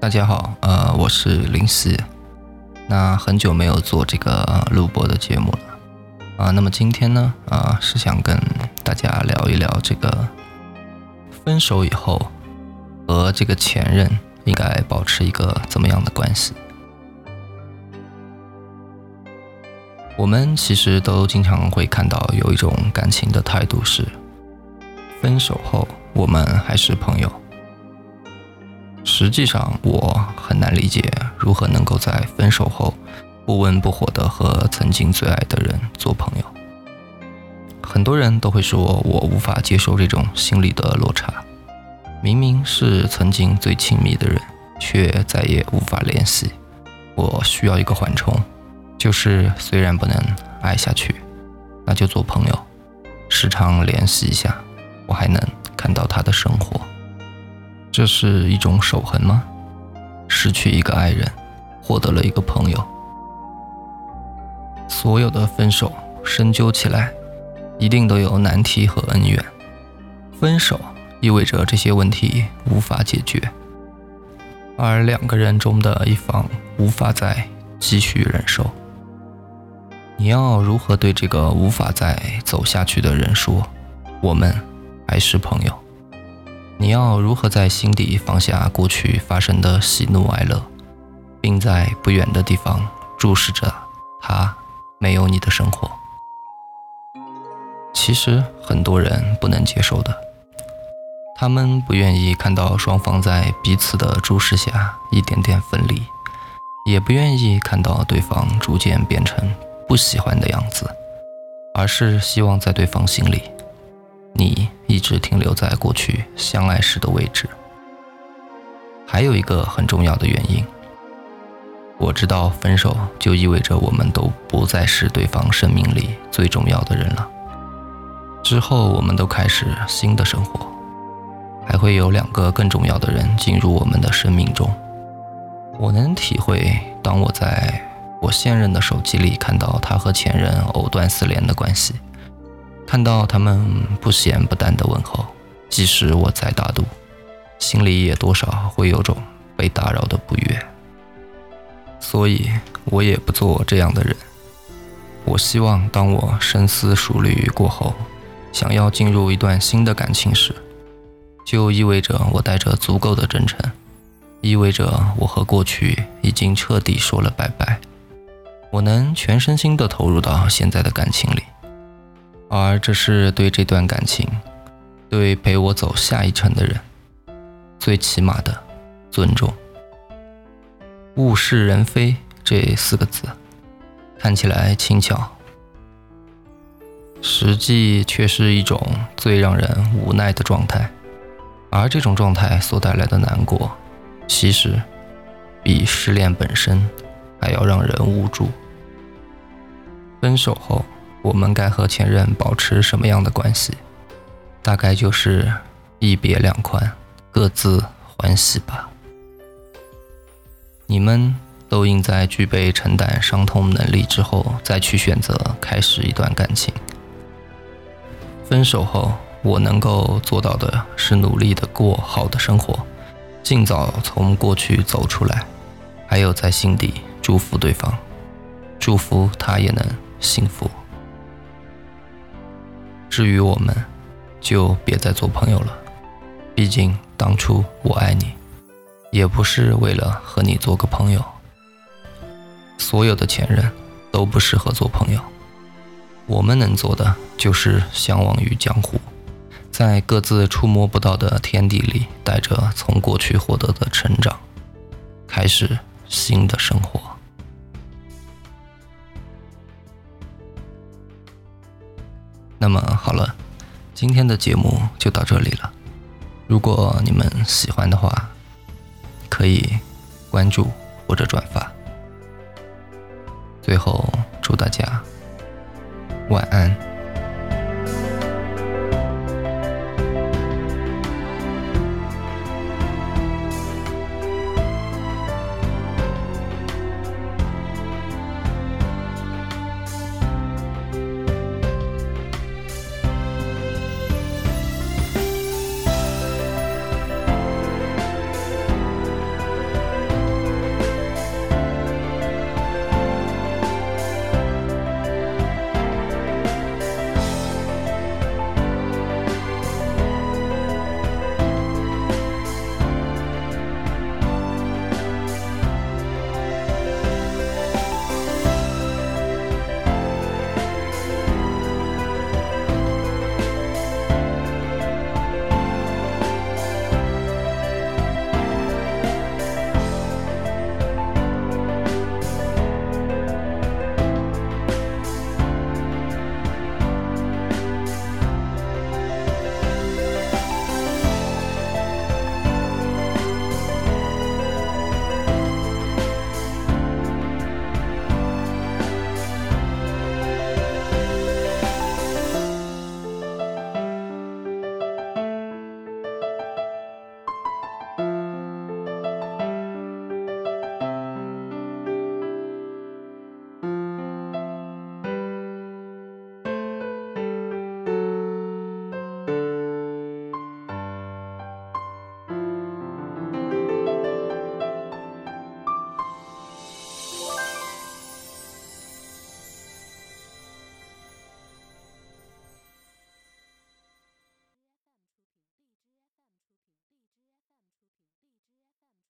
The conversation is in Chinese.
大家好，呃，我是林夕。那很久没有做这个录播的节目了啊。那么今天呢，啊，是想跟大家聊一聊这个分手以后和这个前任应该保持一个怎么样的关系。我们其实都经常会看到有一种感情的态度是，分手后我们还是朋友。实际上，我很难理解如何能够在分手后不温不火的和曾经最爱的人做朋友。很多人都会说我无法接受这种心理的落差，明明是曾经最亲密的人，却再也无法联系。我需要一个缓冲，就是虽然不能爱下去，那就做朋友，时常联系一下，我还能看到他的生活。这是一种守恒吗？失去一个爱人，获得了一个朋友。所有的分手深究起来，一定都有难题和恩怨。分手意味着这些问题无法解决，而两个人中的一方无法再继续忍受。你要如何对这个无法再走下去的人说：“我们还是朋友？”你要如何在心底放下过去发生的喜怒哀乐，并在不远的地方注视着他没有你的生活？其实很多人不能接受的，他们不愿意看到双方在彼此的注视下一点点分离，也不愿意看到对方逐渐变成不喜欢的样子，而是希望在对方心里。你一直停留在过去相爱时的位置。还有一个很重要的原因，我知道分手就意味着我们都不再是对方生命里最重要的人了。之后我们都开始新的生活，还会有两个更重要的人进入我们的生命中。我能体会，当我在我现任的手机里看到他和前任藕断丝连的关系。看到他们不咸不淡的问候，即使我再大度，心里也多少会有种被打扰的不悦。所以，我也不做这样的人。我希望，当我深思熟虑过后，想要进入一段新的感情时，就意味着我带着足够的真诚，意味着我和过去已经彻底说了拜拜。我能全身心地投入到现在的感情里。而这是对这段感情，对陪我走下一程的人，最起码的尊重。物是人非这四个字，看起来轻巧，实际却是一种最让人无奈的状态。而这种状态所带来的难过，其实比失恋本身还要让人无助。分手后。我们该和前任保持什么样的关系？大概就是一别两宽，各自欢喜吧。你们都应在具备承担伤痛能力之后，再去选择开始一段感情。分手后，我能够做到的是努力的过好的生活，尽早从过去走出来，还有在心底祝福对方，祝福他也能幸福。至于我们，就别再做朋友了。毕竟当初我爱你，也不是为了和你做个朋友。所有的前任都不适合做朋友。我们能做的就是相忘于江湖，在各自触摸不到的天地里，带着从过去获得的成长，开始新的生活。好了，今天的节目就到这里了。如果你们喜欢的话，可以关注或者转发。最后，祝大家晚安。